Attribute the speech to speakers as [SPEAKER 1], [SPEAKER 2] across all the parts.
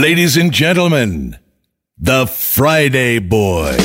[SPEAKER 1] Ladies and gentlemen, the Friday Boy.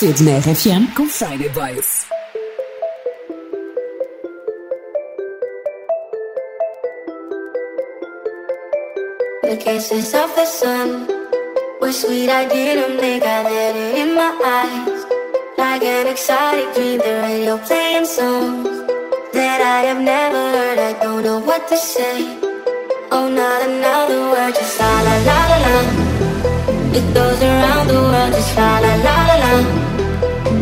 [SPEAKER 2] Cedo na RFM com Friday Boys.
[SPEAKER 3] The kisses of the sun were sweet. I didn't think I let it in my eyes. Like an exotic dream, the radio playing songs that I have never heard. I don't know what to say. Oh, not another word, just la la la la la. It goes around the world, just la la la la la.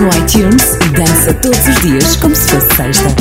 [SPEAKER 4] No iTunes e dança todos os dias como se fosse sexta.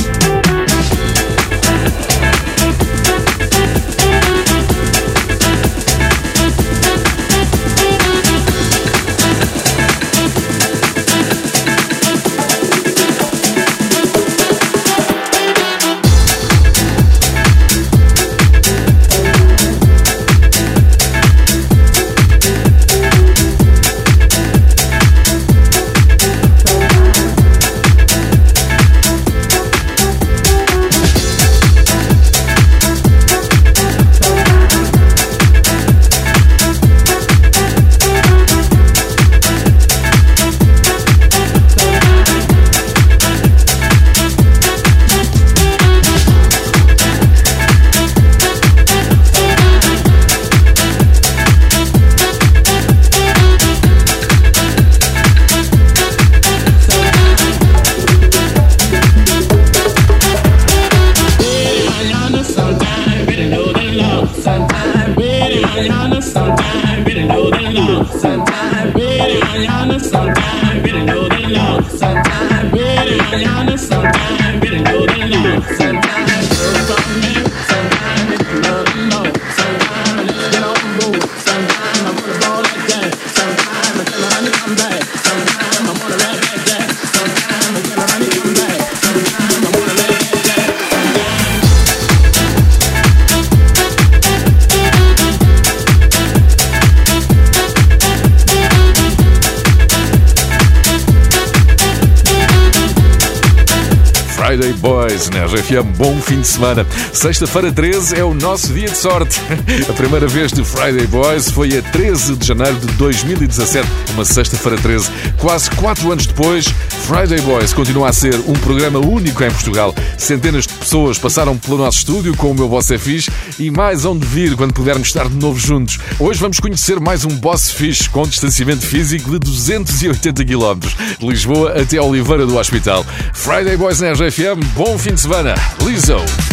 [SPEAKER 5] RFM. Bom fim de semana. Sexta-feira 13 é o nosso dia de sorte. A primeira vez de Friday Boys foi a 13 de janeiro de 2017, uma sexta-feira 13. Quase quatro anos depois, Friday Boys continua a ser um programa único em Portugal. Centenas de pessoas passaram pelo nosso estúdio com o meu Boss é Fixe e mais onde vir quando pudermos estar de novo juntos. Hoje vamos conhecer mais um Boss Fixe com distanciamento físico de 280 km, de Lisboa até Oliveira do Hospital. Friday Boys na RFM, bom fim de semana. Lizzo.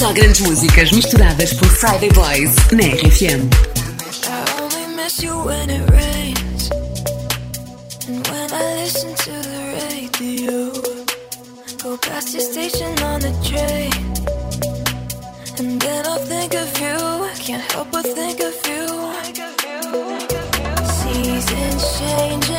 [SPEAKER 6] Grandes músicas misturadas por Friday Boys na RFM. I only miss you when it rains. And when I listen to the radio, go past your station on the train. And then I'll think of you. Can't help but think of you. Seasons changing,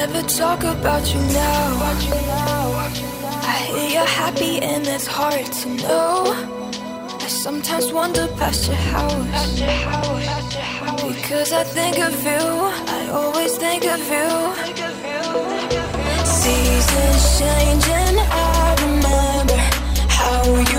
[SPEAKER 6] never talk about you now. I hear you're happy and it's hard to know. I sometimes wander past your house. Because I think of you, I always think of you. Seasons change and I remember how you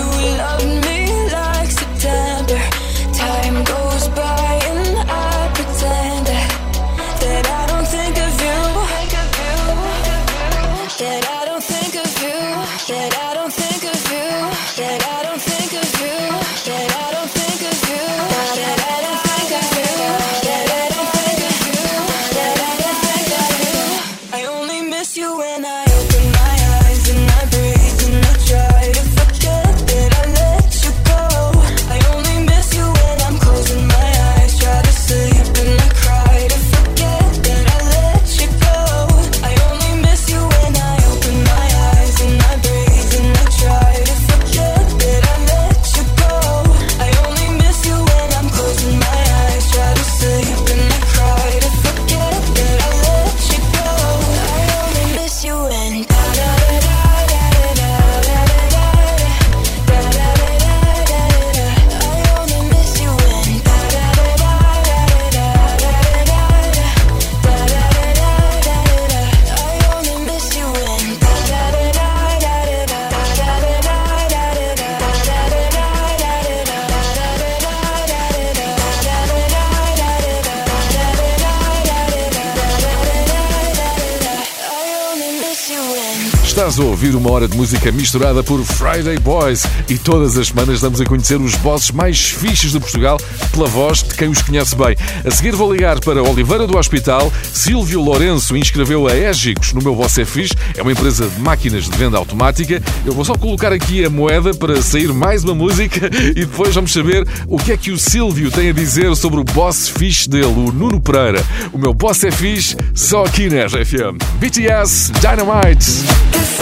[SPEAKER 5] Estás a ouvir uma hora de música misturada por Friday Boys e todas as semanas damos a conhecer os bosses mais fixes de Portugal pela voz de quem os conhece bem. A seguir vou ligar para Oliveira do Hospital. Silvio Lourenço inscreveu a Égicos no meu Boss é Fixe. É uma empresa de máquinas de venda automática. Eu vou só colocar aqui a moeda para sair mais uma música e depois vamos saber o que é que o Silvio tem a dizer sobre o boss fixe dele, o Nuno Pereira. O meu Boss é Fixe só aqui na RFM. BTS Dynamite.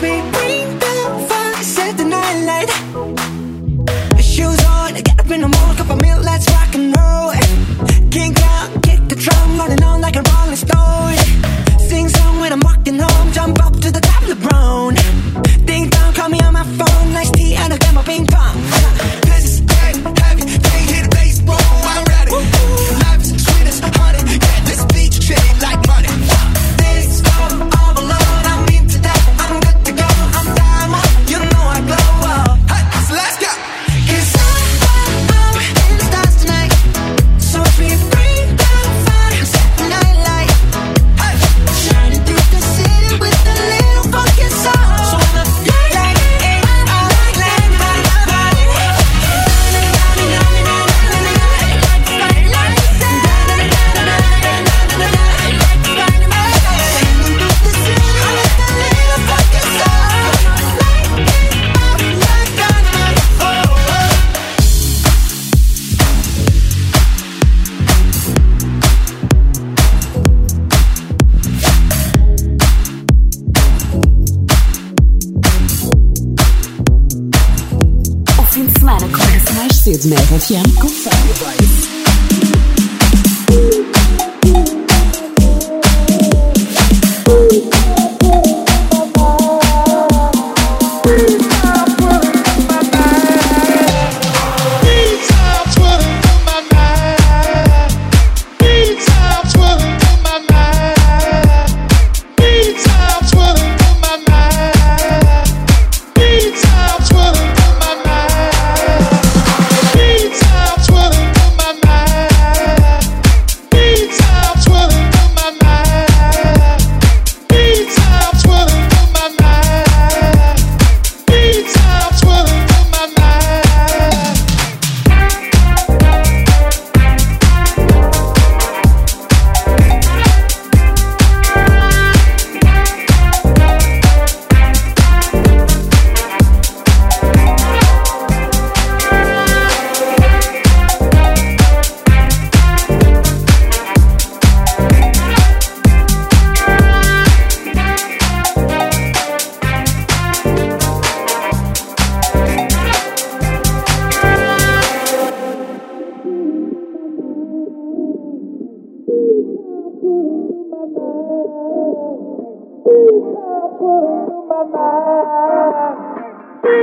[SPEAKER 7] Me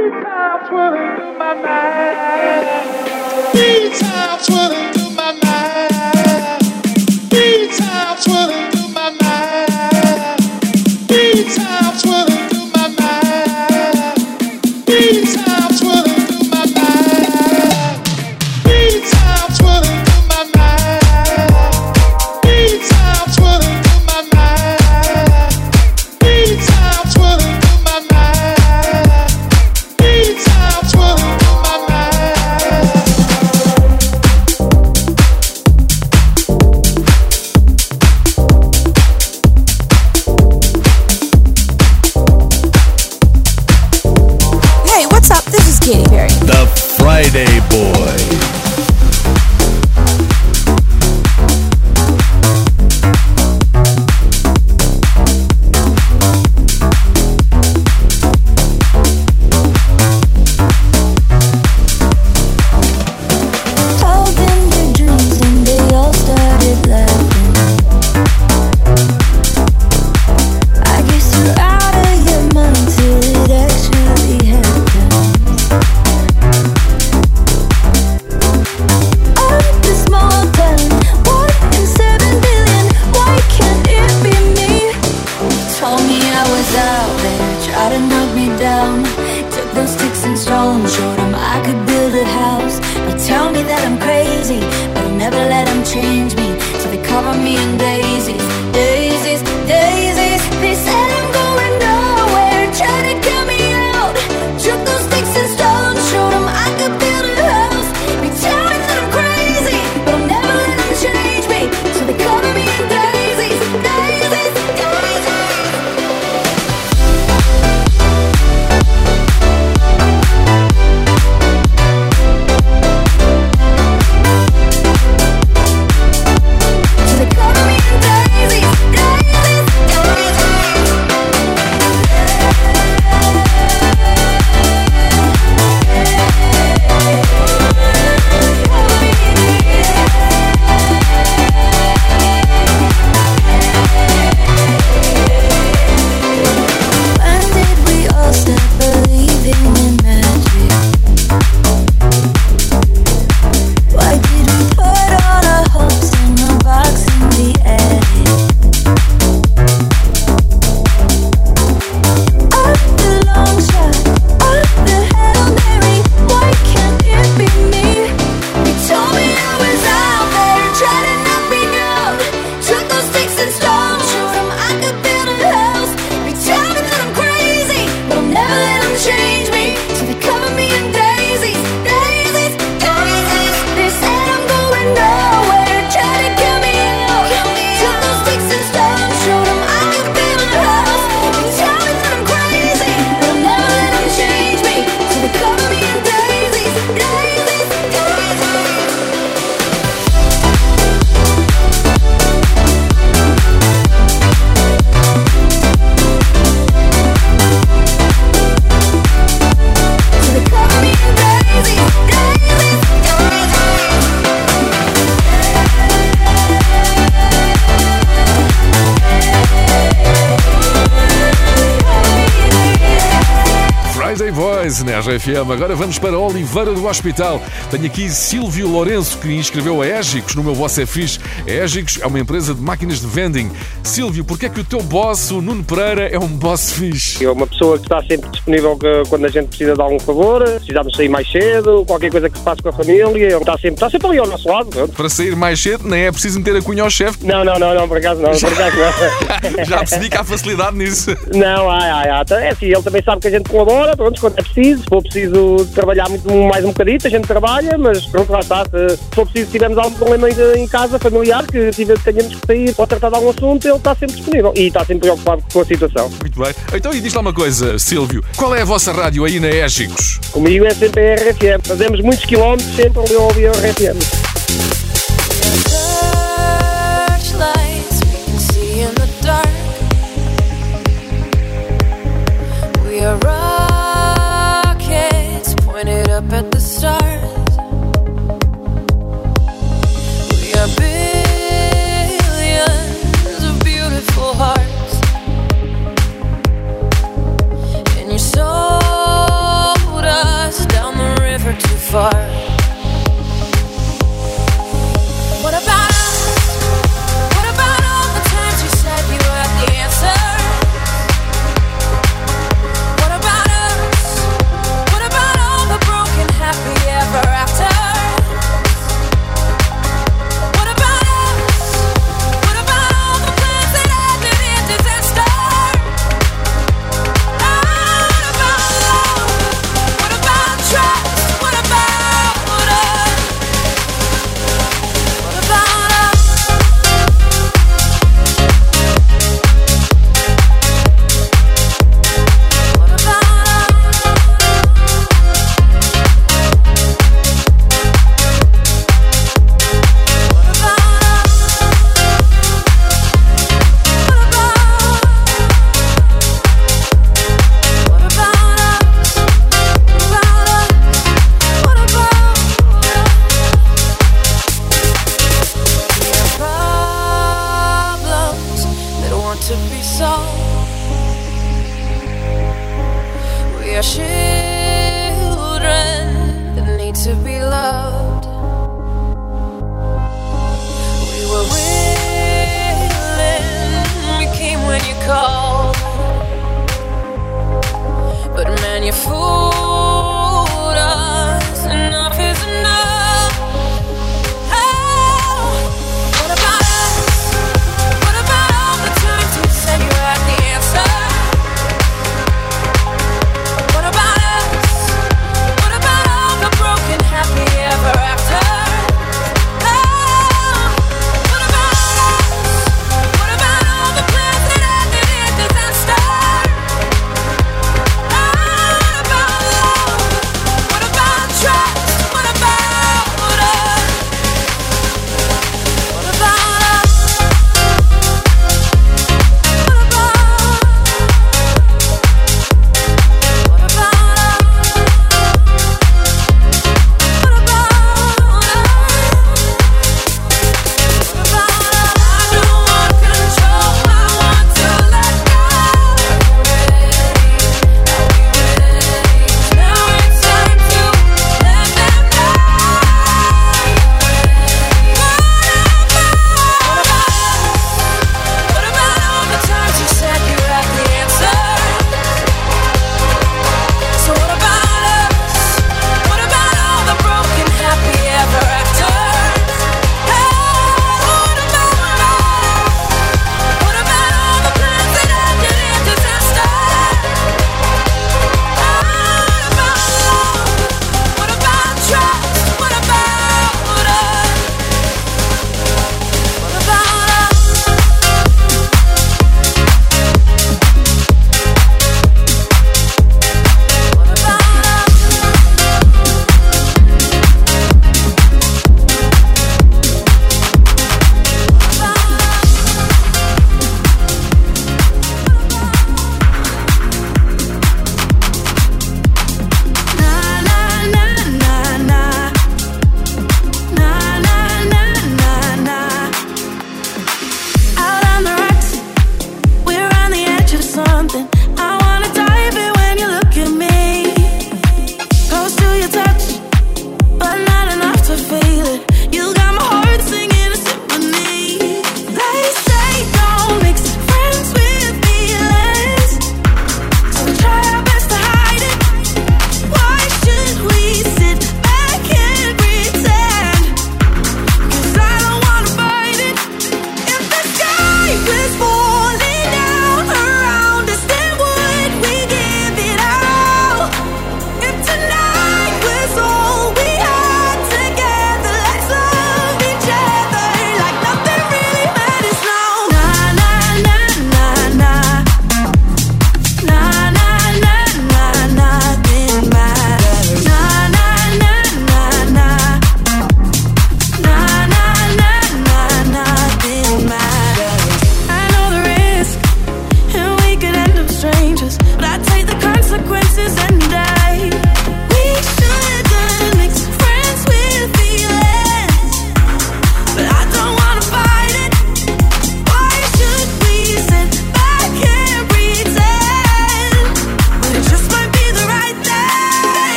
[SPEAKER 7] Three times running through my mind.
[SPEAKER 5] Three times running RFM. Agora vamos para Oliveira do Hospital. Tenho aqui Silvio Lourenço, que inscreveu a Égicos no meu Você é. A Égicos é uma empresa de máquinas de vending. Silvio, porquê é que o teu boss, o Nuno Pereira, é um boss fixe?
[SPEAKER 6] É uma pessoa que está sempre disponível quando a gente precisa de algum favor, precisamos sair mais cedo, qualquer coisa que se passe com a família, ele está sempre, está sempre ali ao nosso lado. pronto.
[SPEAKER 5] Para sair mais cedo, nem é preciso meter a cunha ao chefe.
[SPEAKER 6] Não, não, não, não, por acaso não, por acaso não.
[SPEAKER 5] Já percebi que há facilidade nisso.
[SPEAKER 6] Não, há, há, há. É assim, ele também sabe que a gente colabora, pronto, quando é preciso. Se for preciso trabalhar muito mais um bocadito, a gente trabalha, mas pronto, lá está. Se, for preciso, se tivermos algum problema em, em casa, familiar, que tive- tenhamos que sair ou tratar de algum assunto, ele está sempre disponível e está sempre preocupado com a situação.
[SPEAKER 5] Muito bem. Então, e diz lá uma coisa, Silvio. Qual é a vossa rádio aí na Égicos?
[SPEAKER 6] Comigo é sempre a RFM. Fazemos muitos quilómetros sempre ali a ouvir a RFM.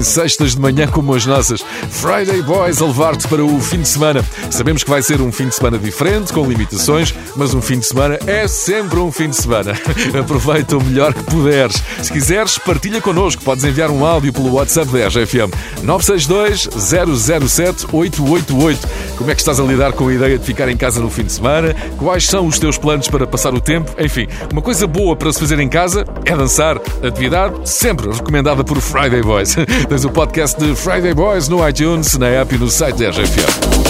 [SPEAKER 6] em sextas de manhã como as nossas. Friday Boys a levar-te para o fim de semana. Sabemos que vai ser um fim de semana diferente, com limitações, mas um fim de semana é sempre um fim de semana. Aproveita o melhor que puderes. Se quiseres, partilha connosco. Podes enviar um áudio pelo WhatsApp da RFM 962 007 888. Como é que estás a lidar com a ideia de ficar em casa no fim de semana? Quais são os teus planos para passar o tempo? Enfim, uma coisa boa para se fazer em casa é dançar. Atividade sempre recomendada por Friday Boys. Tens o podcast de Friday Boys no iTunes iTunes, na app e no site da RFM.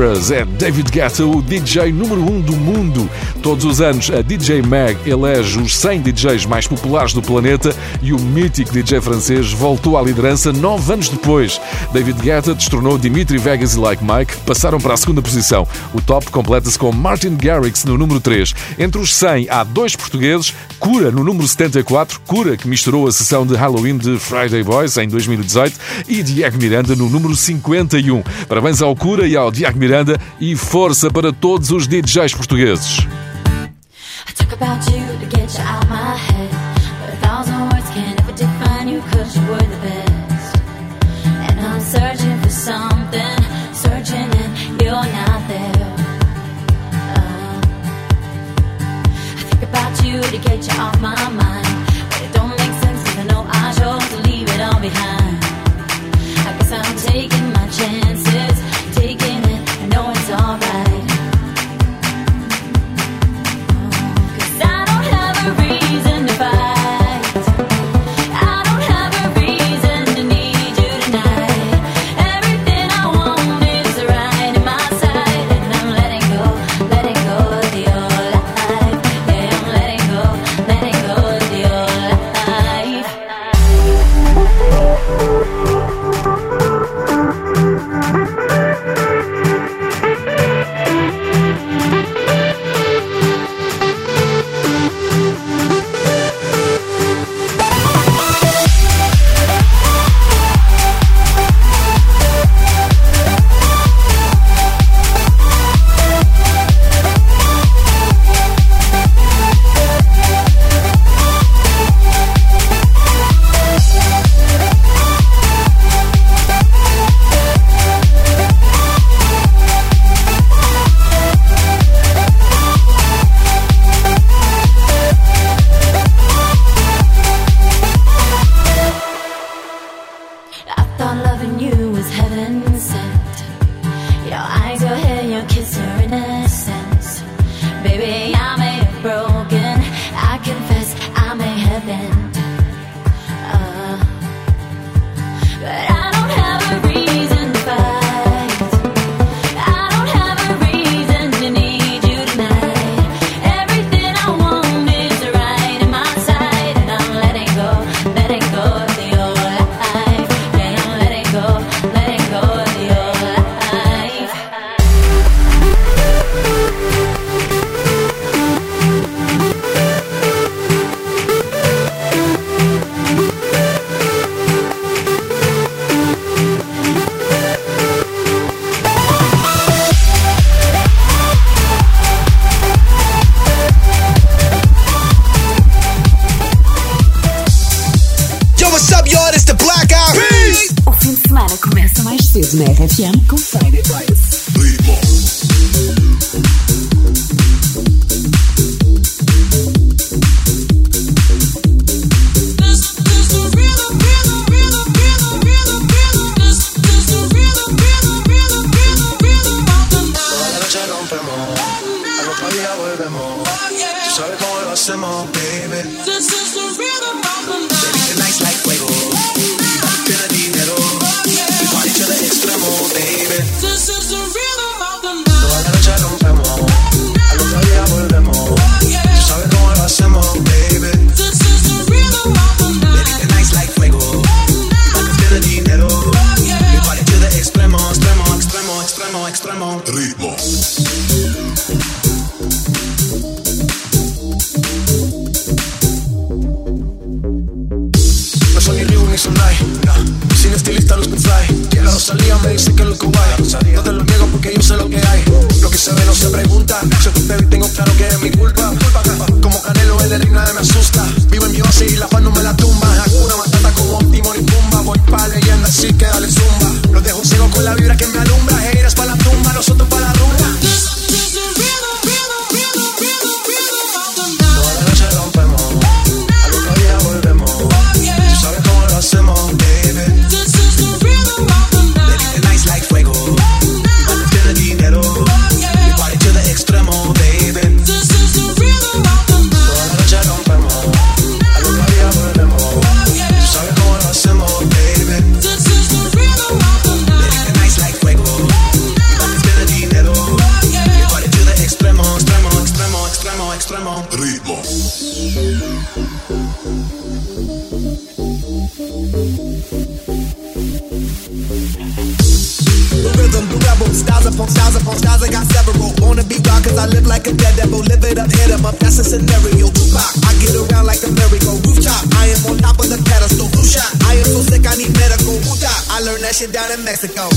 [SPEAKER 8] Dangerous
[SPEAKER 5] é David Guetta, o DJ número 1 um do mundo. Todos os anos, a DJ Mag elege os 100 DJs mais populares do planeta e o mítico DJ francês voltou à liderança nove anos depois. David Guetta destronou Dimitri Vegas e Like Mike, passaram para a segunda posição. O top completa-se com Martin Garrix no número 3. Entre os 100 há dois portugueses, Cura no número 74, Cura que misturou a sessão de Halloween de Friday Boys em 2018 e Diego Miranda no número 51. Parabéns ao Cura e ao Diego Miranda e força para todos os DJs portugueses.
[SPEAKER 9] Talk about you to get you out my head. But a thousand words can never define you cause you were the best. And I'm searching for something, searching and you're not there. Uh, I think about you to get you off my mind.
[SPEAKER 10] FM RFM.
[SPEAKER 1] nada me asusta. Vivo en mi oasis y la paz no me la tumba.
[SPEAKER 7] Mexico.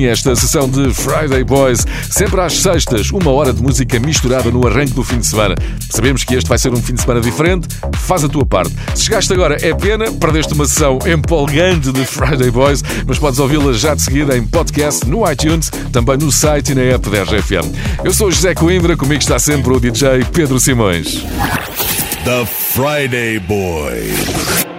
[SPEAKER 5] Fim esta sessão de Friday Boys. Sempre às sextas, uma hora de música misturada no arranque do fim de semana. Sabemos que este vai ser um fim de semana diferente. Faz a tua parte. Se chegaste agora, é pena, perdeste uma sessão empolgante de Friday Boys, mas podes ouvi-la já de seguida em podcast, no iTunes, também no site e na app da RGFM. Eu sou José Coimbra, comigo está sempre o DJ Pedro Simões.
[SPEAKER 1] The Friday Boys.